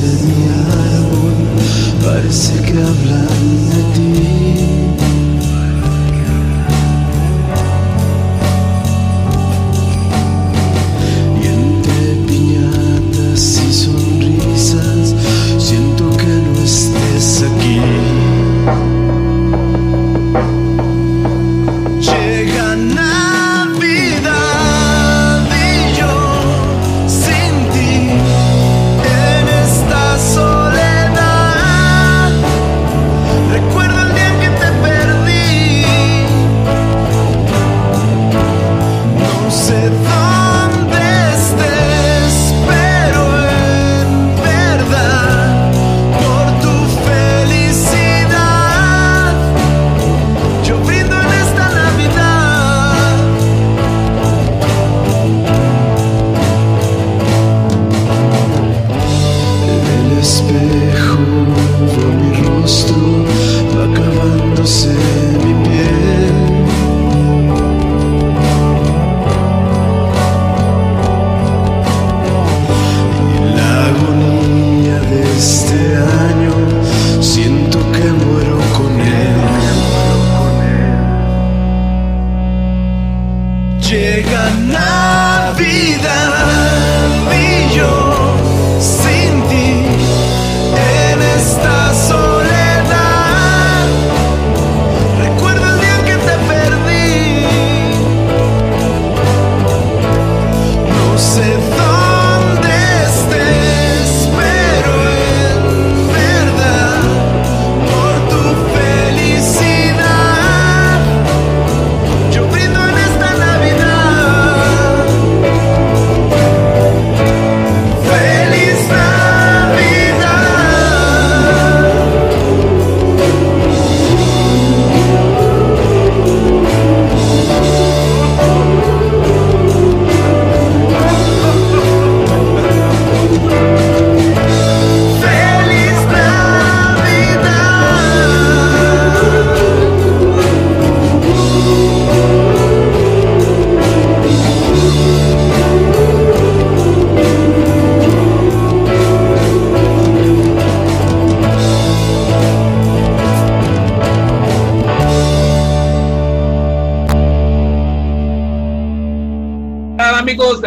De mi árbol parece que hablan de ti.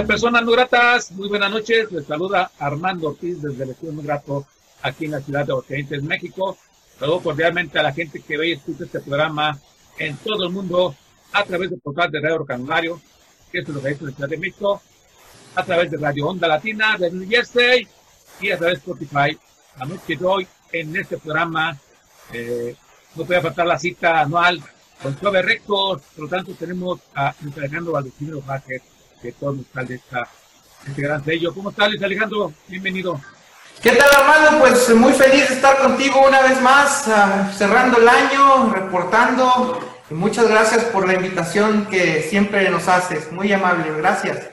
Personas No Gratas, muy buenas noches. Les saluda Armando Ortiz desde el Estudio Muy Grato aquí en la ciudad de Aguascalientes, México. Saludo cordialmente a la gente que ve y escucha este programa en todo el mundo a través del portal de Radio Canulario, que es lo que dice la Ciudad de México, a través de Radio Onda Latina de New Jersey y a través de Spotify. La noche de hoy en este programa eh, no puede faltar la cita anual con Club Records, por lo tanto tenemos a Alejandro Valdecino Vázquez, que todo musical de esta, este gran sello. ¿Cómo estás, Luis Alejandro? Bienvenido. ¿Qué tal, Armando? Pues muy feliz de estar contigo una vez más, ah, cerrando el año, reportando. Y muchas gracias por la invitación que siempre nos haces. Muy amable, gracias.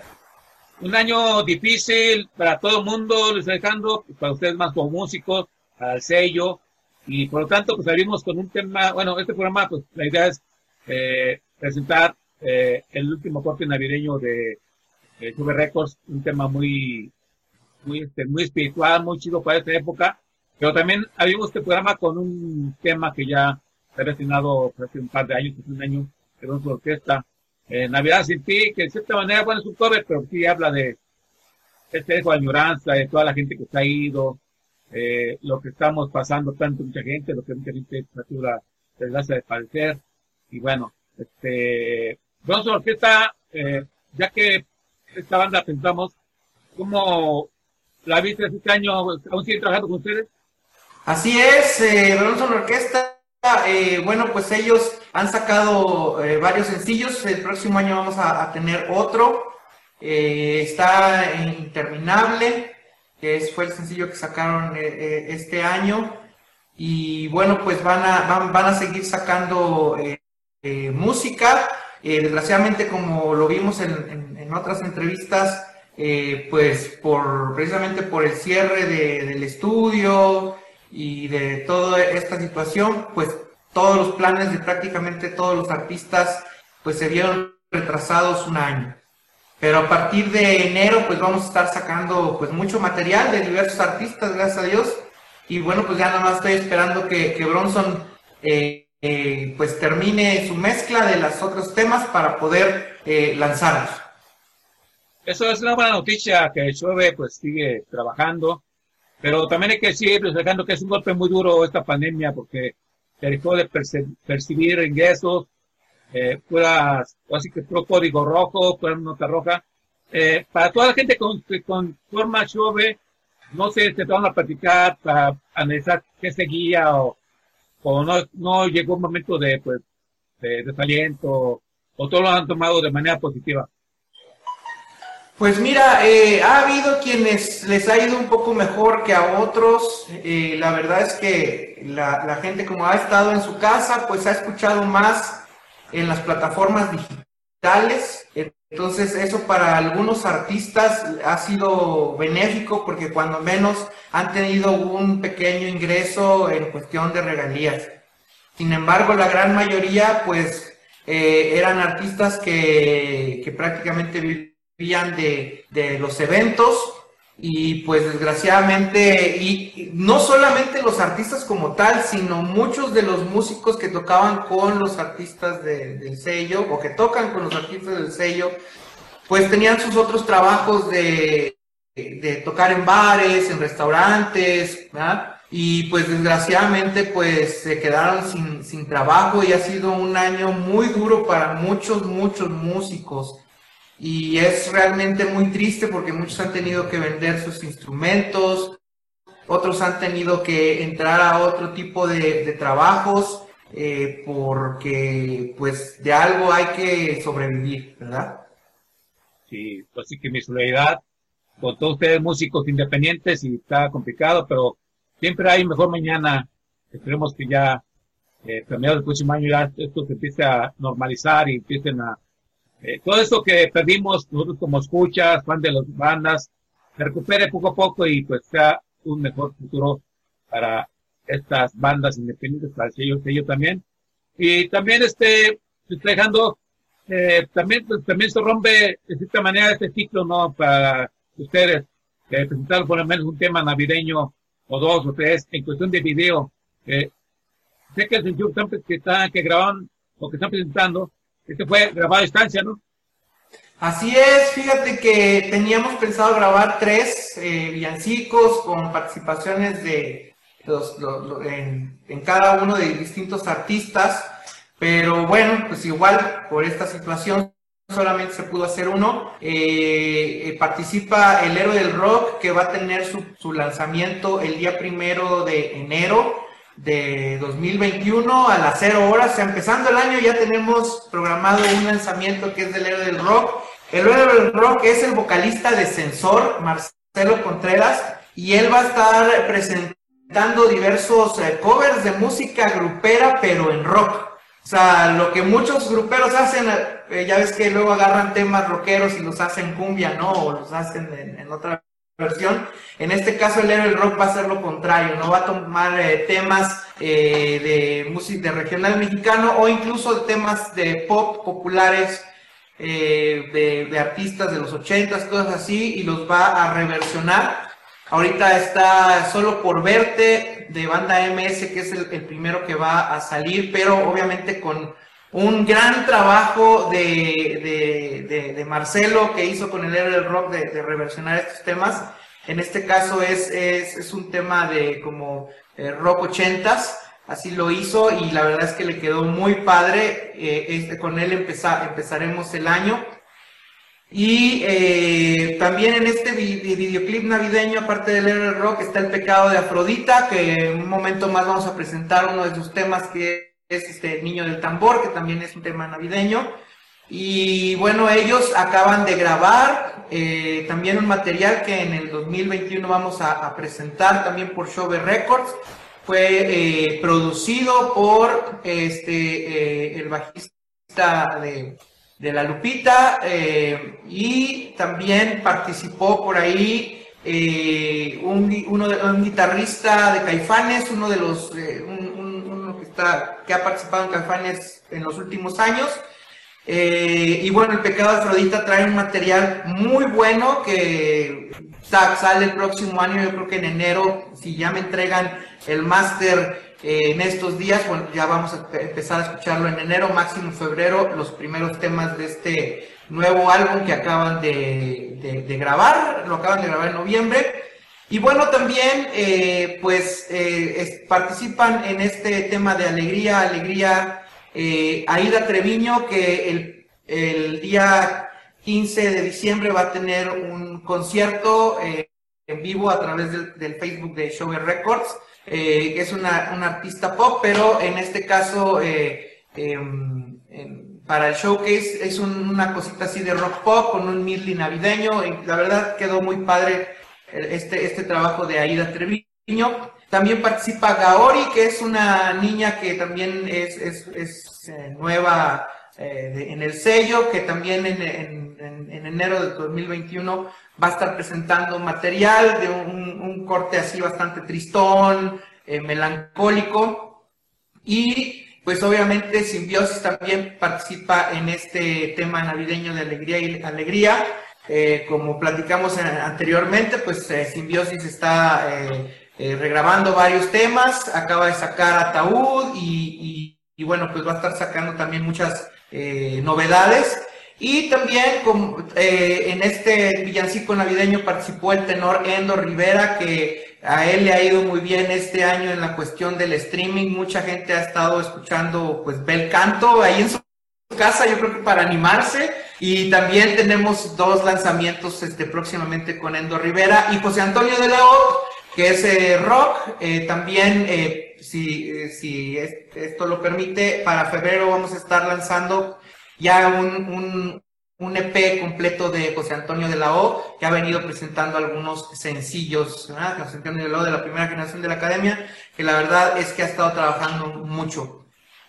Un año difícil para todo el mundo, Luis Alejandro, para ustedes más como músicos, para el sello, y por lo tanto, pues abrimos con un tema, bueno, este programa, pues la idea es eh, presentar eh, el último corte navideño de, Sube Records, un tema muy, muy, este, muy espiritual, muy chido para esta época, Pero también habíamos este programa con un tema que ya se ha destinado hace un par de años, hace un año, era una orquesta, eh, Navidad sin ti, que de cierta manera, bueno, es un cover, pero sí habla de este de añoranza, de toda la gente que se ha ido, eh, lo que estamos pasando tanto mucha gente, lo que mucha gente la desgracia de padecer, y bueno, este, a orquesta, eh, ya que esta banda pensamos, ¿cómo la viste este año? ¿Aún siguen trabajando con ustedes? Así es, eh, Bronson Orquesta, eh, bueno, pues ellos han sacado eh, varios sencillos, el próximo año vamos a, tener otro, eh, está Interminable, que es, fue el sencillo que sacaron este año, y bueno, pues van a, van, van a seguir sacando música, eh, desgraciadamente como lo vimos en, en- otras entrevistas, eh, pues por precisamente por el cierre de- del estudio y de toda esta situación, pues todos los planes de prácticamente todos los artistas pues se vieron retrasados un año. Pero a partir de enero pues vamos a estar sacando pues mucho material de diversos artistas, gracias a Dios. Y bueno, pues ya nada más estoy esperando que, que Bronson eh, eh, pues termine su mezcla de los otros temas para poder eh, lanzarlos. Eso es una buena noticia que Chove pues sigue trabajando, pero también hay que decir, destacando que es un golpe muy duro esta pandemia porque dejó de perce- percibir ingresos, eh, puras, así que puro código rojo, pura nota roja. Eh, para toda la gente con, que conforma Chove, no sé, se van a platicar para analizar qué seguía o, o no, no llegó un momento de, pues, de desaliento o todo lo han tomado de manera positiva. Pues mira, eh, ha habido quienes les ha ido un poco mejor que a otros. Eh, la verdad es que la gente como ha estado en su casa, pues ha escuchado más en las plataformas digitales. Entonces eso para algunos artistas ha sido benéfico porque cuando menos han tenido un pequeño ingreso en cuestión de regalías. Sin embargo, la gran mayoría, pues, eh, eran artistas que, prácticamente vivían de los eventos y pues desgraciadamente, y, no solamente los artistas como tal, sino muchos de los músicos que tocaban con los artistas de- del sello o que tocan con los artistas del sello, pues tenían sus otros trabajos de, de tocar en bares, en restaurantes, ¿verdad? Y pues desgraciadamente pues se quedaron sin, sin trabajo y ha sido un año muy duro para muchos, muchos músicos. Y es realmente muy triste porque muchos han tenido que vender sus instrumentos, otros han tenido que entrar a otro tipo de, trabajos eh, porque pues de algo hay que sobrevivir, ¿verdad? Sí, pues sí que mi solidaridad con todos ustedes músicos independientes y está complicado, pero siempre hay mejor mañana. Esperemos que ya eh, del próximo año ya esto se empiece a normalizar y empiecen a eh, todo esto que perdimos nosotros como escuchas, fan de las bandas, se recupere poco a poco y pues sea un mejor futuro para estas bandas independientes, para el sello, sello también. Y también este, dejando eh, también, pues, también se rompe de cierta manera este ciclo, ¿no? Para ustedes, eh, presentar por lo menos un tema navideño o dos o tres en cuestión de video. Eh, sé que el sencillo que están- que, grabaron o que están presentando, este fue grabado a distancia, ¿no? Así es, fíjate que teníamos pensado grabar tres eh, villancicos con participaciones de los, en cada uno de distintos artistas, pero bueno, pues igual por esta situación solamente se pudo hacer uno. Eh, eh, participa el héroe del rock que va a tener su, su lanzamiento el día primero de enero de 2021 a las 0 horas. O sea, empezando el año ya tenemos programado un lanzamiento que es del héroe del rock. El héroe del rock es el vocalista de Sensor, Marcelo Contreras, y él va a estar presentando diversos eh, covers de música grupera, pero en rock. O sea, lo que muchos gruperos hacen, eh, ya ves que luego agarran temas rockeros y los hacen cumbia, ¿no? O los hacen en, en otra versión. En este caso, el héroe rock va a hacer lo contrario, no va a tomar eh, temas eh, de música de regional mexicano o incluso temas de pop populares eh, de, de artistas de los ochentas, cosas así, y los va a reversionar. Ahorita está Solo por Verte de banda MS, que es el, primero que va a salir, pero obviamente con un gran trabajo de, de, Marcelo que hizo con el del rock de, reversionar estos temas. En este caso es, es, un tema de como eh, rock ochentas, así lo hizo y la verdad es que le quedó muy padre. Eh, este, con él empezaremos el año. Y eh, también en este videoclip navideño, aparte del héroe rock, está El pecado de Afrodita, que en un momento más vamos a presentar uno de sus temas que es este Niño del Tambor, que también es un tema navideño. Y bueno, ellos acaban de grabar eh, también un material que en el 2021 vamos a, presentar también por Shove Records. Fue eh, producido por este el bajista de de la Lupita eh, y también participó por ahí eh, un, uno de, un guitarrista de Caifanes, uno de los eh, que ha participado en Caifanes en los últimos años. y bueno, el pecado de Afrodita trae un material muy bueno que sale el próximo año, yo creo que en enero, si ya me entregan el máster en estos días, bueno, ya vamos a empezar a escucharlo en enero, máximo febrero, los primeros temas de este nuevo álbum que acaban de, grabar, lo acaban de grabar en noviembre. Y bueno, también eh, pues eh, participan en este tema de alegría, alegría, eh, Aida Treviño, que el, el, día 15 de diciembre va a tener un concierto en vivo a través del, Facebook de Show Records eh, es una, artista pop, pero en este caso, eh, em, em, para el showcase, es una cosita así de rock pop con un midley navideño. la verdad quedó muy padre eh, este, este trabajo de Aida Treviño. También participa Gaori, que es una niña que también es, es, nueva en el sello, que también en, en, enero de 2021 va a estar presentando material de un, corte así bastante tristón, eh, melancólico. Y pues obviamente Simbiosis también participa en este tema navideño de alegría y alegría. Eh, como platicamos anteriormente, pues eh, Simbiosis está regrabando varios temas, acaba de sacar Ataúd y, y, bueno, pues va a estar sacando también muchas novedades. Y también eh, en este villancico navideño participó el tenor Endo Rivera, que a él le ha ido muy bien este año en la cuestión del streaming. Mucha gente ha estado escuchando pues bel canto ahí en su casa, yo creo que para animarse. Y también tenemos dos lanzamientos este, próximamente con Endo Rivera y José Antonio de la O, que es eh, rock. Eh, también, si, si esto lo permite, para febrero vamos a estar lanzando ya un, un, EP completo de José Antonio de la O, que ha venido presentando algunos sencillos, José Antonio de la O de la primera generación de la academia, que la verdad es que ha estado trabajando mucho.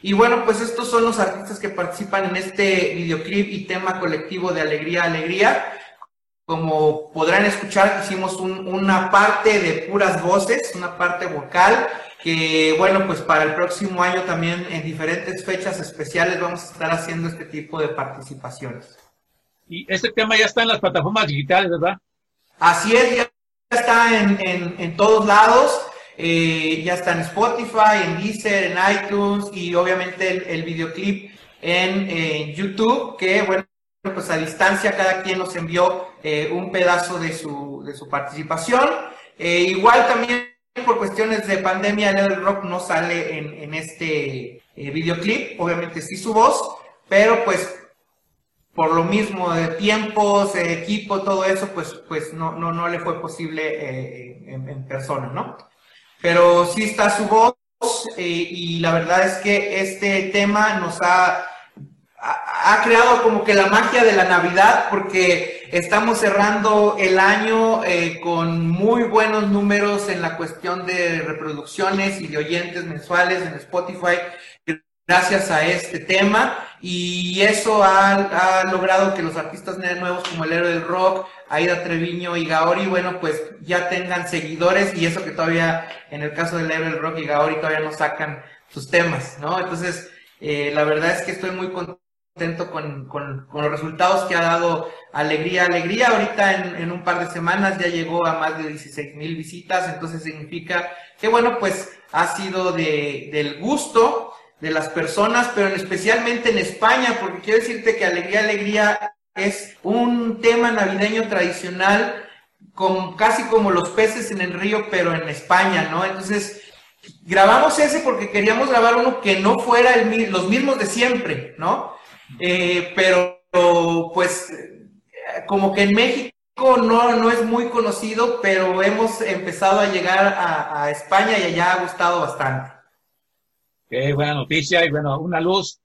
Y bueno, pues estos son los artistas que participan en este videoclip y tema colectivo de Alegría, Alegría. Como podrán escuchar, hicimos una parte de puras voces, una parte vocal, que bueno, pues para el próximo año también en diferentes fechas especiales vamos a estar haciendo este tipo de participaciones. Y este tema ya está en las plataformas digitales, ¿verdad? Así es, ya está en, en, todos lados, eh, ya está en Spotify, en Deezer, en iTunes y obviamente el, videoclip en, YouTube, que bueno, pues a distancia cada quien nos envió eh, un pedazo de su, de su participación. Eh, igual también por cuestiones de pandemia, el rock no sale en, este eh, videoclip, obviamente sí su voz, pero pues por lo mismo de tiempos, equipo, todo eso, pues, pues no, no, no le fue posible eh, en, persona, ¿no? Pero sí está su voz eh, y la verdad es que este tema nos ha ha creado como que la magia de la Navidad porque estamos cerrando el año eh, con muy buenos números en la cuestión de reproducciones y de oyentes mensuales en Spotify gracias a este tema y eso ha, logrado que los artistas nuevos como el héroe del rock, Aida Treviño y Gaori, bueno, pues ya tengan seguidores y eso que todavía en el caso del héroe del rock y Gaori todavía no sacan sus temas, ¿no? Entonces, eh, la verdad es que estoy muy contento con, con, con, los resultados que ha dado Alegría Alegría. Ahorita en, en un par de semanas ya llegó a más de 16 mil visitas, entonces significa que bueno, pues ha sido de, del gusto de las personas, pero especialmente en España, porque quiero decirte que Alegría Alegría es un tema navideño tradicional con, casi como los peces en el río, pero en España, ¿no? Entonces, grabamos ese porque queríamos grabar uno que no fuera los mismos de siempre, ¿no? Eh, pero, pues, como que en México no, no es muy conocido, pero hemos empezado a llegar a, España y allá ha gustado bastante. Qué buena noticia y bueno, una luz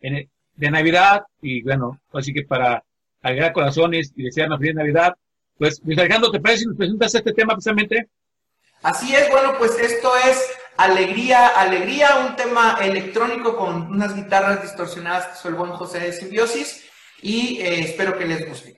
de Navidad y bueno, así que para alegrar corazones y desear una feliz Navidad, pues Luis Alejandro, ¿te parece si nos presentas este tema precisamente? Así es, bueno, pues esto es Alegría, Alegría, un tema electrónico con unas guitarras distorsionadas que soy el buen José de Simbiosis y eh, espero que les guste.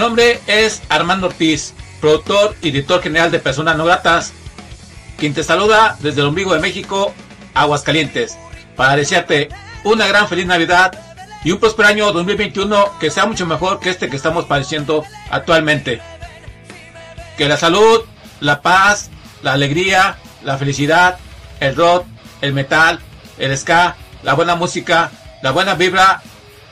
Nombre es Armando Ortiz, productor y director general de Personas No Gratas, quien te saluda desde el ombligo de México, Aguascalientes, para desearte una gran feliz Navidad y un próspero año 2021 que sea mucho mejor que este que estamos padeciendo actualmente. Que la salud, la paz, la alegría, la felicidad, el rock, el metal, el ska, la buena música, la buena vibra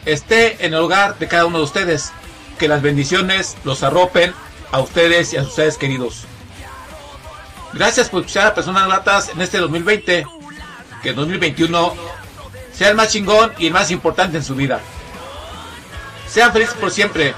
esté en el hogar de cada uno de ustedes que las bendiciones los arropen a ustedes y a sus seres queridos. Gracias por escuchar a Personas Gratas en este 2020. Que el 2021 sea el más chingón y el más importante en su vida. Sean felices por siempre.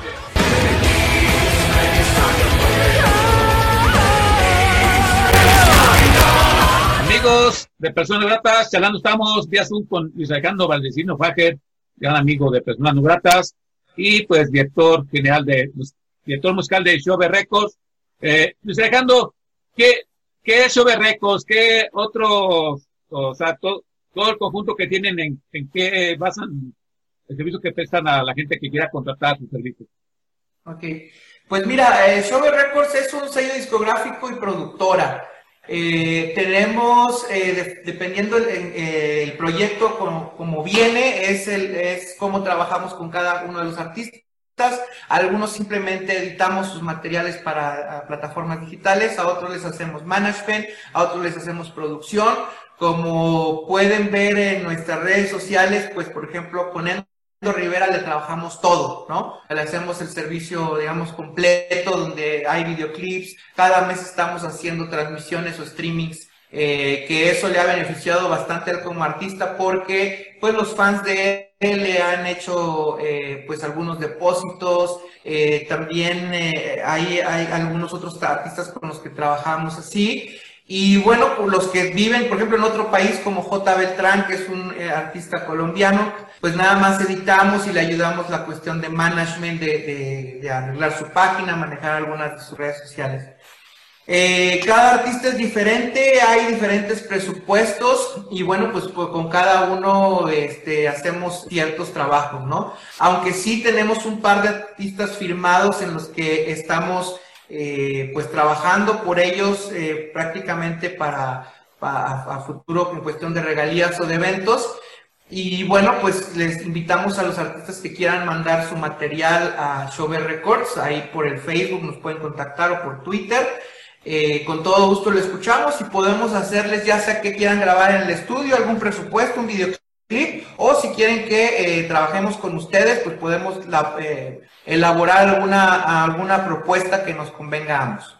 amigos de Personas Gratas, charlando estamos vía Zoom con Luis Alejandro Valdecino Fajer, gran amigo de Personas Gratas, y pues director general de, pues, director musical de Shove Records. Eh, Luis Alejandro, ¿qué, qué es Shove Records? ¿Qué otros, o sea, todo, todo el conjunto que tienen, en, en qué basan el servicio que prestan a la gente que quiera contratar sus servicios? Ok, pues mira, eh, Shove Records es un sello discográfico y productora. Eh, tenemos, eh, de, dependiendo el, eh, el proyecto como, como, viene, es, el, es cómo trabajamos con cada uno de los artistas. Algunos simplemente editamos sus materiales para plataformas digitales, a otros les hacemos management, a otros les hacemos producción. Como pueden ver en nuestras redes sociales, pues por ejemplo, con Rivera le trabajamos todo, ¿no? Le hacemos el servicio, digamos, completo, donde hay videoclips. Cada mes estamos haciendo transmisiones o streamings, eh, que eso le ha beneficiado bastante a él como artista, porque pues los fans de él le han hecho eh, pues algunos depósitos. Eh, también hay, hay algunos otros artistas con los que trabajamos así. Y bueno, los que viven, por ejemplo, en otro país como J. Beltrán, que es un eh, artista colombiano, pues nada más editamos y le ayudamos la cuestión de management, de, de, de arreglar su página, manejar algunas de sus redes sociales. Eh, cada artista es diferente, hay diferentes presupuestos y bueno, pues, pues, con cada uno este, hacemos ciertos trabajos, ¿no? Aunque sí tenemos un par de artistas firmados en los que estamos eh, pues trabajando por ellos eh, prácticamente para, para, a futuro en cuestión de regalías o de eventos. Y bueno, pues les invitamos a los artistas que quieran mandar su material a Shover Records, ahí por el Facebook nos pueden contactar o por Twitter. Eh, con todo gusto lo escuchamos y podemos hacerles ya sea que quieran grabar en el estudio, algún presupuesto, un videoclip o si quieren que eh, trabajemos con ustedes, pues podemos la, eh, elaborar alguna, alguna propuesta que nos convenga a ambos.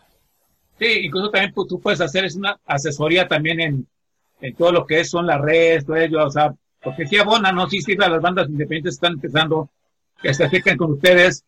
Sí, incluso también pues, tú puedes hacer es una asesoría también en, en todo lo que es, son las redes, todo ello, o sea, porque si abona, ¿no? Sí sirve a las bandas independientes están empezando, que se acerquen con ustedes,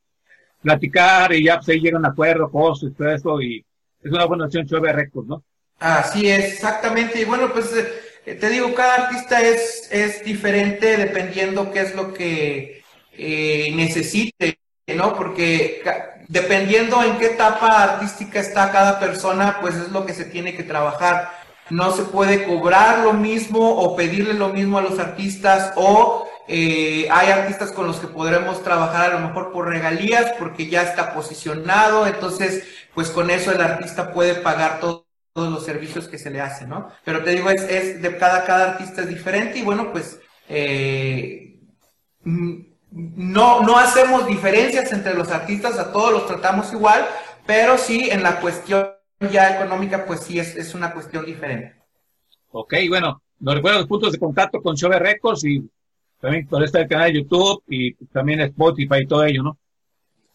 platicar y ya pues ahí llegan a acuerdo, costos y todo eso, y es una buena opción Chove Records, ¿no? Así es, exactamente, y bueno, pues... Eh, te digo, cada artista es, es diferente dependiendo qué es lo que eh, necesite, ¿no? Porque dependiendo en qué etapa artística está cada persona, pues es lo que se tiene que trabajar. No se puede cobrar lo mismo o pedirle lo mismo a los artistas o eh, hay artistas con los que podremos trabajar a lo mejor por regalías porque ya está posicionado, entonces pues con eso el artista puede pagar todo todos los servicios que se le hacen, ¿no? Pero te digo, es, es de cada, cada artista es diferente y bueno, pues eh, no, no hacemos diferencias entre los artistas, a todos los tratamos igual, pero sí en la cuestión ya económica, pues sí es, es una cuestión diferente. Ok, bueno, nos recuerdo los puntos de contacto con Chove Records y también por este canal de YouTube y también Spotify y todo ello, ¿no?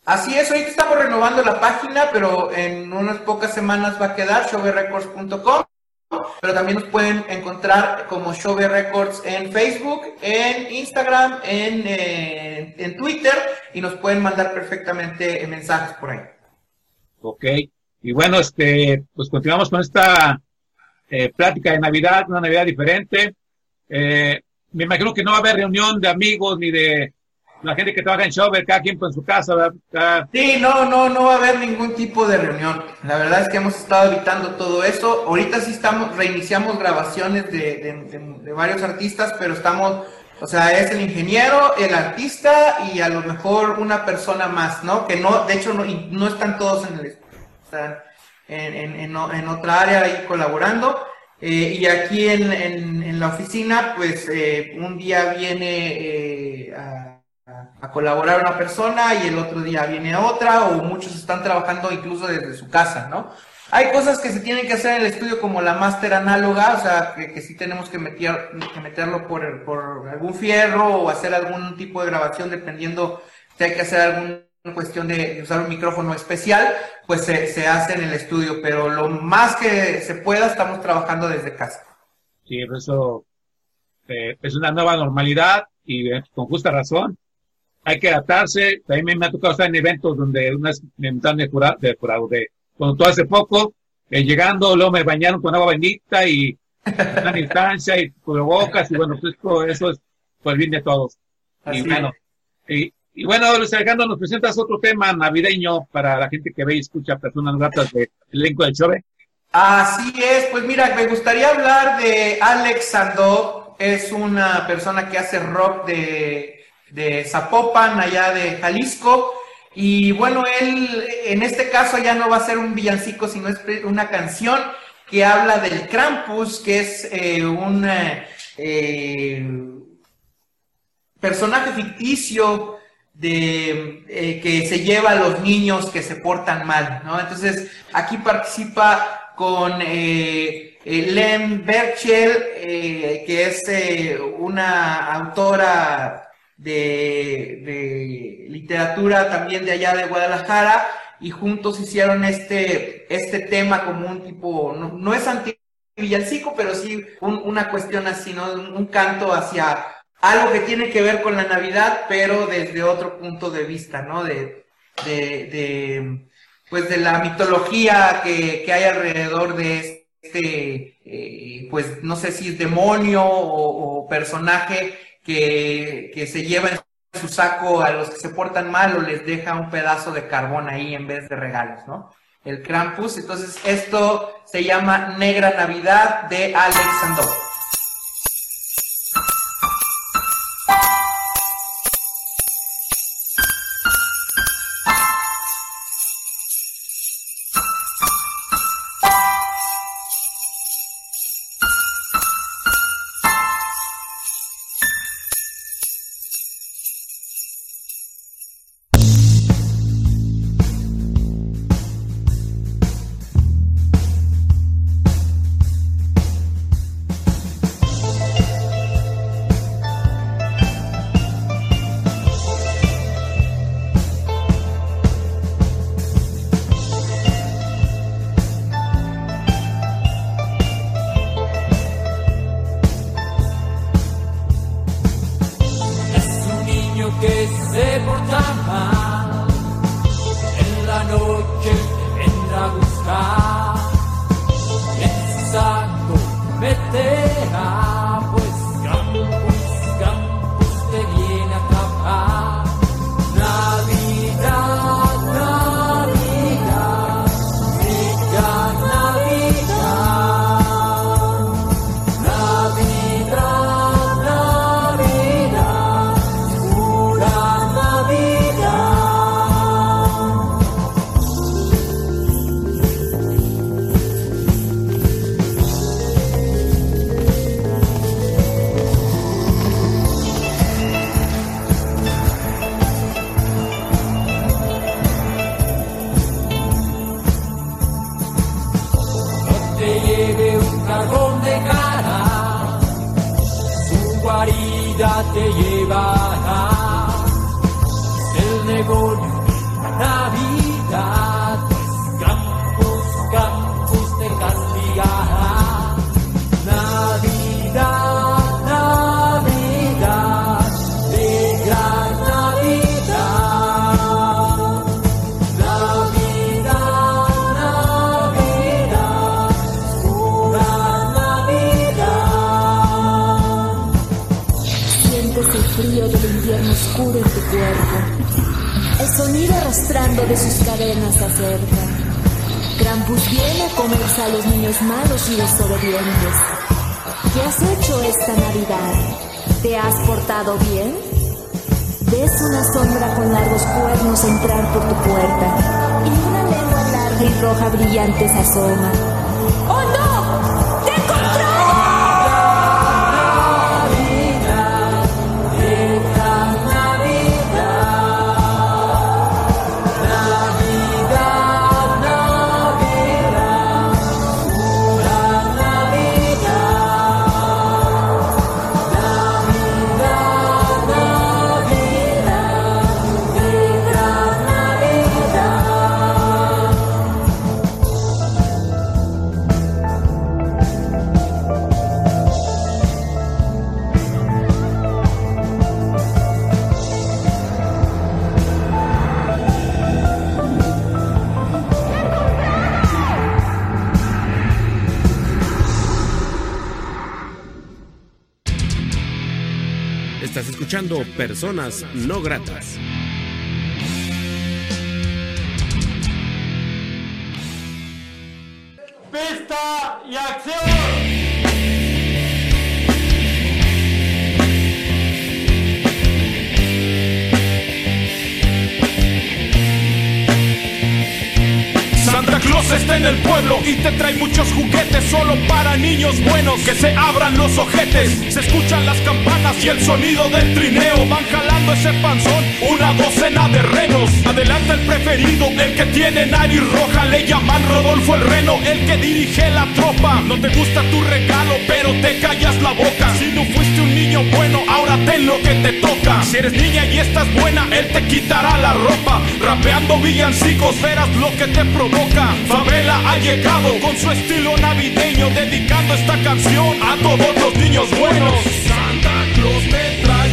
Así es, hoy estamos renovando la página, pero en unas pocas semanas va a quedar showrecords.com. Pero también nos pueden encontrar como Shove Records en Facebook, en Instagram, en, eh, en Twitter y nos pueden mandar perfectamente mensajes por ahí. Ok, y bueno, este, pues continuamos con esta eh, plática de Navidad, una Navidad diferente. Eh, me imagino que no va a haber reunión de amigos ni de la gente que trabaja en Shover, cada quien en su casa. ¿verdad? Sí, no, no, no va a haber ningún tipo de reunión. La verdad es que hemos estado evitando todo eso. Ahorita sí estamos, reiniciamos grabaciones de, de, de, varios artistas, pero estamos, o sea, es el ingeniero, el artista y a lo mejor una persona más, ¿no? Que no, de hecho, no, no están todos en el, están en, en, en, en otra área ahí colaborando. Eh, y aquí en, la oficina, pues eh, un día viene eh, a a colaborar una persona y el otro día viene otra, o muchos están trabajando incluso desde su casa, ¿no? Hay cosas que se tienen que hacer en el estudio como la máster análoga, o sea, que, sí tenemos que, meter, que meterlo por, por algún fierro o hacer algún tipo de grabación dependiendo si hay que hacer alguna cuestión de usar un micrófono especial, pues se, se hace en el estudio, pero lo más que se pueda estamos trabajando desde casa. Sí, eso eh, es una nueva normalidad y eh, con justa razón hay que adaptarse. También me ha tocado estar en eventos donde unas me están de curado, de, curado, de cuando todo hace poco, eh, llegando, luego me bañaron con agua bendita y una distancia y cubrebocas y bueno, pues todo eso es por el bien de todos. Así y bueno, y, y bueno, Luis Alejandro, nos presentas otro tema navideño para la gente que ve y escucha personas gratas del elenco del Chove. Así es, pues mira, me gustaría hablar de Alex Sandov, es una persona que hace rock de, de Zapopan, allá de Jalisco, y bueno, él en este caso ya no va a ser un villancico, sino es una canción que habla del Krampus, que es eh, un eh, personaje ficticio de eh, que se lleva a los niños que se portan mal, ¿no? Entonces, aquí participa con Len Berchel, que es una autora de, de literatura también de allá de Guadalajara, y juntos hicieron este, este tema como un tipo, no, no es anti villancico, pero sí un- una cuestión así, ¿no? Un, un canto hacia algo que tiene que ver con la Navidad, pero desde otro punto de vista, ¿no? De, de, pues de la mitología que, que hay alrededor de este, eh, pues no sé si es demonio o personaje que, que se lleva en su saco a los que se portan mal o les deja un pedazo de carbón ahí en vez de regalos, ¿no? El Krampus. Entonces, esto se llama Negra Navidad de Alex. Se acerca. Viene a comerse a los niños malos y desobedientes. ¿Qué has hecho esta Navidad? ¿Te has portado bien? Ves una sombra con largos cuernos entrar por tu puerta y una lengua larga y roja brillante se asoma. Escuchando Personas No Gratas. Y te trae muchos juguetes solo para niños buenos. Que se abran los ojetes, se escuchan las campanas y el sonido del trineo. Van jalando ese panzón, una docena de renos. Adelanta el preferido, el que tiene nariz roja. Le llaman Rodolfo el Reno, el que dirige la tropa. No te gusta tu regalo, pero te callas la boca. Si no fuiste un niño bueno, ahora ten lo que te toca. Si eres niña y estás buena, él te quitará la ropa. Rapeando villancicos, verás lo que te provoca. Favela ha con su estilo navideño, dedicando esta canción a todos los niños buenos. Santa Claus te trae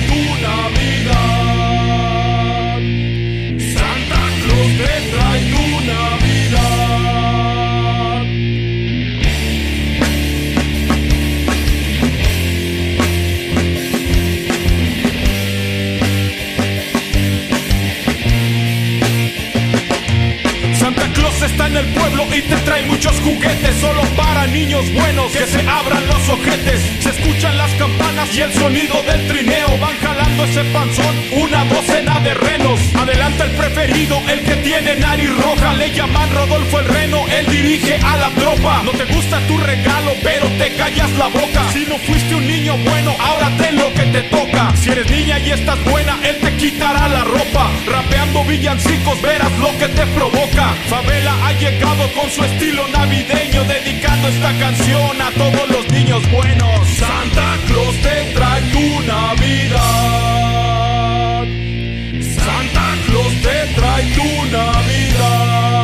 en el pueblo y te trae muchos juguetes solo para niños buenos que se abran los ojetes. Se escuchan las campanas y el sonido del trineo van jalando ese panzón, una docena de renos. Adelanta el preferido, el que tiene nariz roja, le llaman Rodolfo el Reno, él dirige a la tropa. No te gusta tu regalo, pero te callas la boca. Si no fuiste un niño bueno, ahora ten lo que te toca. Si eres niña y estás buena, él te quitará la ropa. Rapeando villancicos, verás lo que te provoca. Favela llegado con su estilo navideño, dedicando esta canción a todos los niños buenos. Santa Claus te trae tu Navidad. Santa Claus te trae tu Navidad.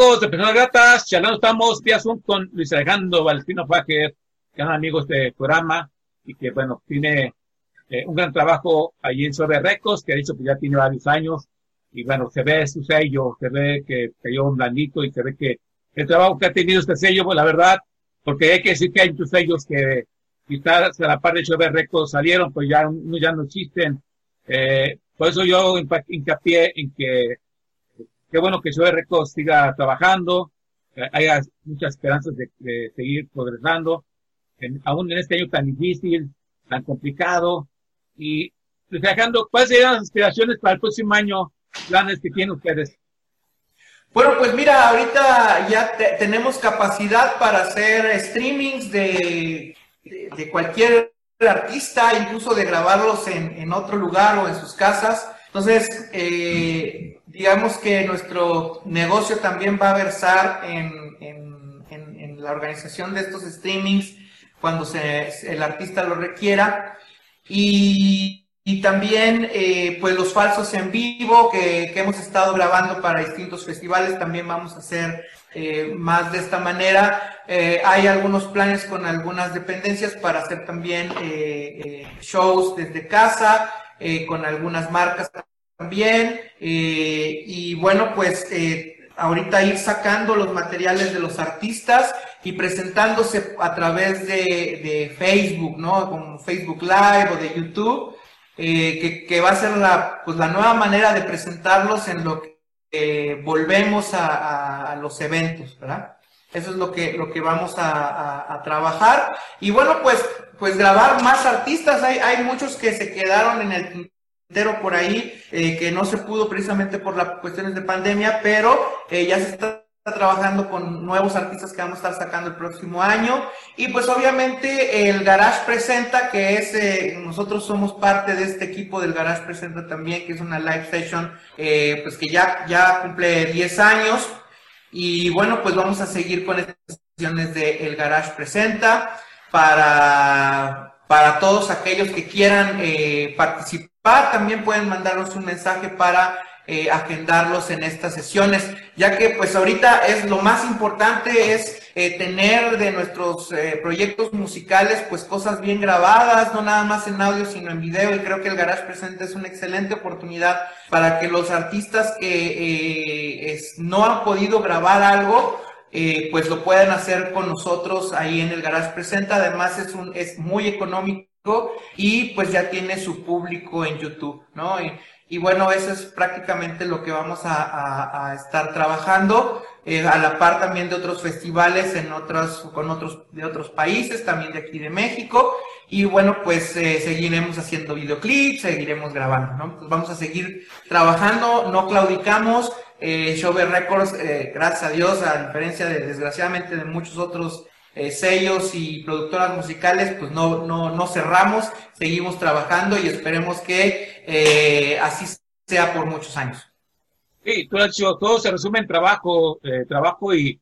Amigos de Personas Gratas, charlando estamos vía Zoom con Luis Alejandro Valentino Fajer, gran amigo de este programa y que, bueno, tiene eh, un gran trabajo allí en Sobre Records, que ha dicho que ya tiene varios años y, bueno, se ve su sello, se ve que cayó un blandito y se ve que el trabajo que ha tenido este sello, pues la verdad, porque hay que decir que hay muchos sellos que quizás a la par de Sobre Records salieron, pues ya, ya no existen. Eh, por eso yo hincapié en que qué bueno que Joe Records siga trabajando, haya muchas esperanzas de, seguir progresando, aún en este año tan difícil, tan complicado. Y dejando, ¿cuáles serían las aspiraciones para el próximo año, planes que tienen ustedes? Bueno, pues mira, ahorita ya tenemos capacidad para hacer streamings de, de, cualquier artista, incluso de grabarlos en, en, otro lugar o en sus casas. Entonces, eh, digamos que nuestro negocio también va a versar en, en, en, la organización de estos streamings cuando se, el artista lo requiera. Y, y también, eh, pues los falsos en vivo que, que, hemos estado grabando para distintos festivales, también vamos a hacer eh, más de esta manera. Eh, hay algunos planes con algunas dependencias para hacer también shows desde casa, con algunas marcas también. Eh, y bueno, pues eh, ahorita ir sacando los materiales de los artistas y presentándose a través de, Facebook, ¿no? Como Facebook Live o de YouTube, eh, que, va a ser la, pues, la nueva manera de presentarlos en lo que volvemos a, los eventos, ¿verdad? Eso es lo que, lo que vamos a, trabajar. Y bueno, pues, pues grabar más artistas. Hay, hay muchos que se quedaron en el por ahí eh, que no se pudo precisamente por las cuestiones de pandemia, pero eh, ya se está trabajando con nuevos artistas que vamos a estar sacando el próximo año. Y pues obviamente el Garage Presenta que es eh, nosotros somos parte de este equipo del Garage Presenta también que es una live session pues que ya ya cumple 10 años. Y bueno pues vamos a seguir con estas sesiones de el Garage Presenta para para todos aquellos que quieran participar. También pueden mandarnos un mensaje para eh, agendarlos en estas sesiones, ya que pues ahorita es lo más importante es eh, tener de nuestros eh, proyectos musicales pues cosas bien grabadas, no nada más en audio sino en video y creo que el Garage Presente es una excelente oportunidad para que los artistas que no han podido grabar algo pues lo puedan hacer con nosotros ahí en el Garage Presente, además es, un, es muy económico y pues ya tiene su público en YouTube, ¿no? Bueno, eso es prácticamente lo que vamos a, estar trabajando, eh, a la par también de otros festivales en otros, con otros, de otros países, también de aquí de México, y bueno, pues eh, seguiremos haciendo videoclips, seguiremos grabando, ¿no? Pues vamos a seguir trabajando, no claudicamos, eh, Records, eh, gracias a Dios, a diferencia de desgraciadamente de muchos otros eh, sellos y productoras musicales, pues no, no, no cerramos, seguimos trabajando y esperemos que eh, así sea por muchos años. Sí, todo se resume en trabajo, eh, trabajo y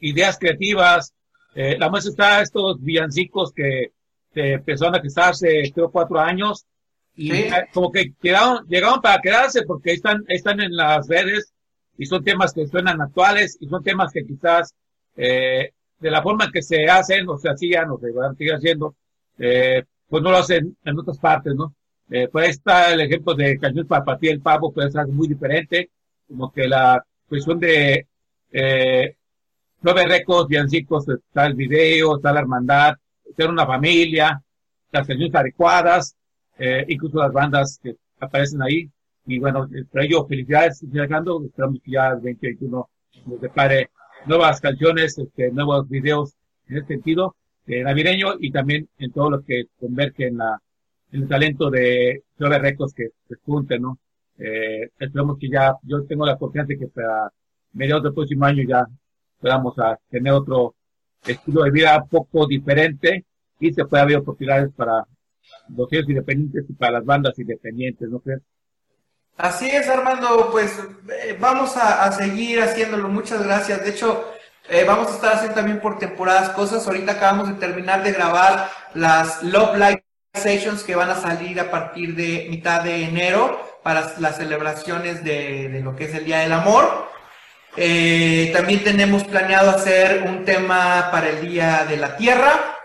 ideas creativas. la muestra está estos villancicos que empezaron a hace creo cuatro años y como que quedaron, llegaron para quedarse porque están, están en las redes y son temas que suenan actuales y son temas que quizás eh, de la forma que se hacen o se hacían o se van a seguir haciendo, eh, pues no lo hacen en otras partes, ¿no? Eh, pues está el ejemplo de Cañón para partir el pavo, puede ser muy diferente, como que la cuestión de eh, nueve récords, villancicos, está el video, está la hermandad, tener una familia, las canciones adecuadas, eh, incluso las bandas que aparecen ahí. Y bueno, para ello, felicidades, llegando, esperamos que ya el 2021 nos depare nuevas canciones, este, nuevos videos en ese sentido, eh, navideño y también en todo lo que converge en la, en el talento de Nueve Records que se junten, ¿no? Eh, esperamos que ya, yo tengo la confianza de que para mediados del próximo año ya podamos a tener otro estilo de vida un poco diferente y se pueda haber oportunidades para los independientes y para las bandas independientes, ¿no crees? Así es, Armando, pues eh, vamos a, seguir haciéndolo. Muchas gracias. De hecho, eh, vamos a estar haciendo también por temporadas cosas. Ahorita acabamos de terminar de grabar las Love Live Sessions que van a salir a partir de mitad de enero para las celebraciones de, lo que es el Día del Amor. Eh, también tenemos planeado hacer un tema para el Día de la Tierra,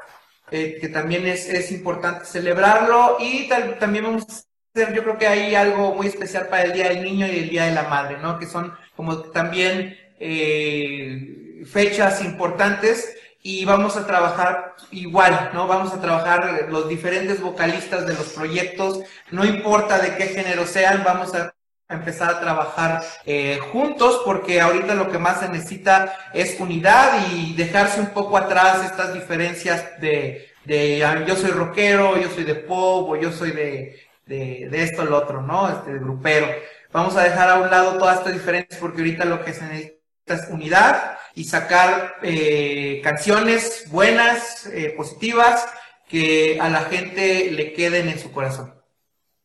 que también es, importante celebrarlo. Y también vamos yo creo que hay algo muy especial para el Día del Niño y el Día de la Madre, ¿no? Que son como también eh, fechas importantes y vamos a trabajar igual, ¿no? Vamos a trabajar los diferentes vocalistas de los proyectos, no importa de qué género sean, vamos a empezar a trabajar eh, juntos porque ahorita lo que más se necesita es unidad y dejarse un poco atrás estas diferencias de, de ah, yo soy rockero, yo soy de pop o yo soy de, de, esto lo otro, ¿no? Este, grupero. Vamos a dejar a un lado todas estas diferencias porque ahorita lo que se necesita es unidad y sacar eh, canciones buenas, eh, positivas, que a la gente le queden en su corazón.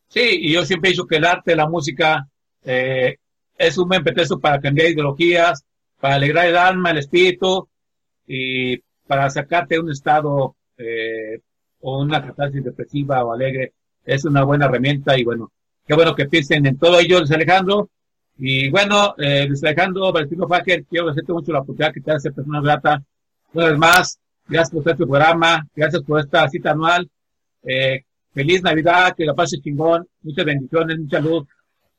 Sí, y yo siempre he dicho que el arte, la música, eh, es un buen pretexto para cambiar ideologías, para alegrar el alma, el espíritu y para sacarte de un estado eh, o una catástrofe depresiva o alegre. Es una buena herramienta y bueno, qué bueno que piensen en todo ello, Luis Alejandro. Y bueno, eh, Luis Alejandro Valentino Facker, quiero agradecerte mucho la oportunidad que te hace persona grata. Una vez más, gracias por este programa, gracias por esta cita anual. Eh, feliz Navidad, que la pase chingón, muchas bendiciones, mucha luz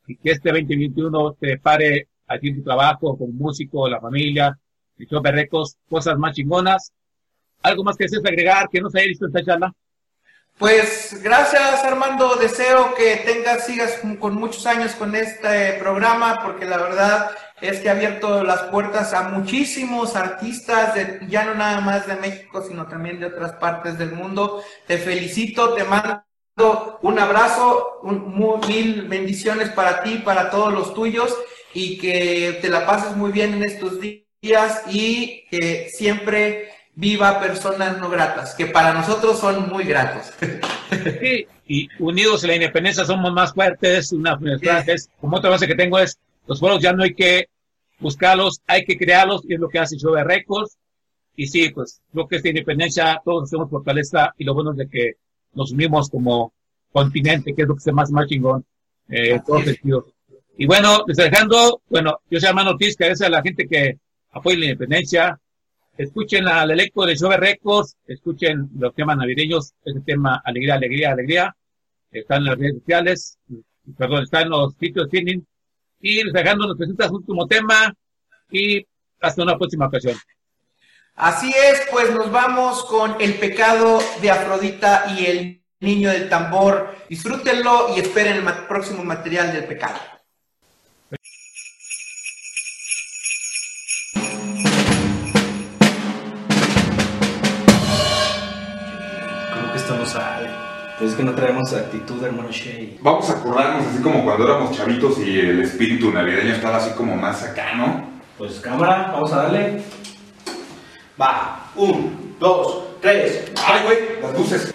y que este 2021 te pare aquí en tu trabajo como músico, la familia, el show de recos, cosas más chingonas. ¿Algo más que desees agregar que no se haya visto esta charla? Pues gracias Armando, deseo que tengas, sigas con muchos años con este programa, porque la verdad es que ha abierto las puertas a muchísimos artistas, de, ya no nada más de México, sino también de otras partes del mundo. Te felicito, te mando un abrazo, un, mil bendiciones para ti, para todos los tuyos y que te la pases muy bien en estos días y que siempre viva personas no gratas, que para nosotros son muy gratos. Sí, y unidos en la independencia somos más fuertes, una frases, como otra base que tengo es, los pueblos ya no hay que buscarlos, hay que crearlos, y es lo que hace Show Records, y sí, pues, lo que es la independencia, todos hacemos fortaleza, y lo bueno es de que nos unimos como continente, que es lo que se más, más chingón, eh, todos sentidos. Y bueno, Alejandro, bueno, yo soy Armando Ortiz, que agradece a la gente que apoya la independencia, escuchen al electo de Jove Records, escuchen los temas navideños, ese tema Alegría, Alegría, Alegría, está en las redes sociales, perdón, está en los sitios streaming, y Alejandro nos presenta su último tema, y hasta una próxima ocasión. Así es, pues nos vamos con el pecado de Afrodita y el niño del tambor. Disfrútenlo y esperen el próximo material del pecado. Pues es que no traemos actitud, hermano Shea. Vamos a currarnos así como cuando éramos chavitos y el espíritu navideño estaba así como más acá, ¿no? Pues cámara, vamos a darle. Va, un, dos, tres. ¡Ay, güey! Las luces.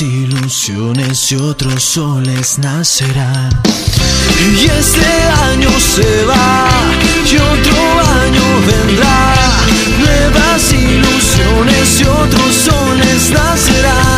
ilusiones y otros soles nacerán. Y este año se va y otro año vendrá. Nuevas ilusiones y otros soles nacerán.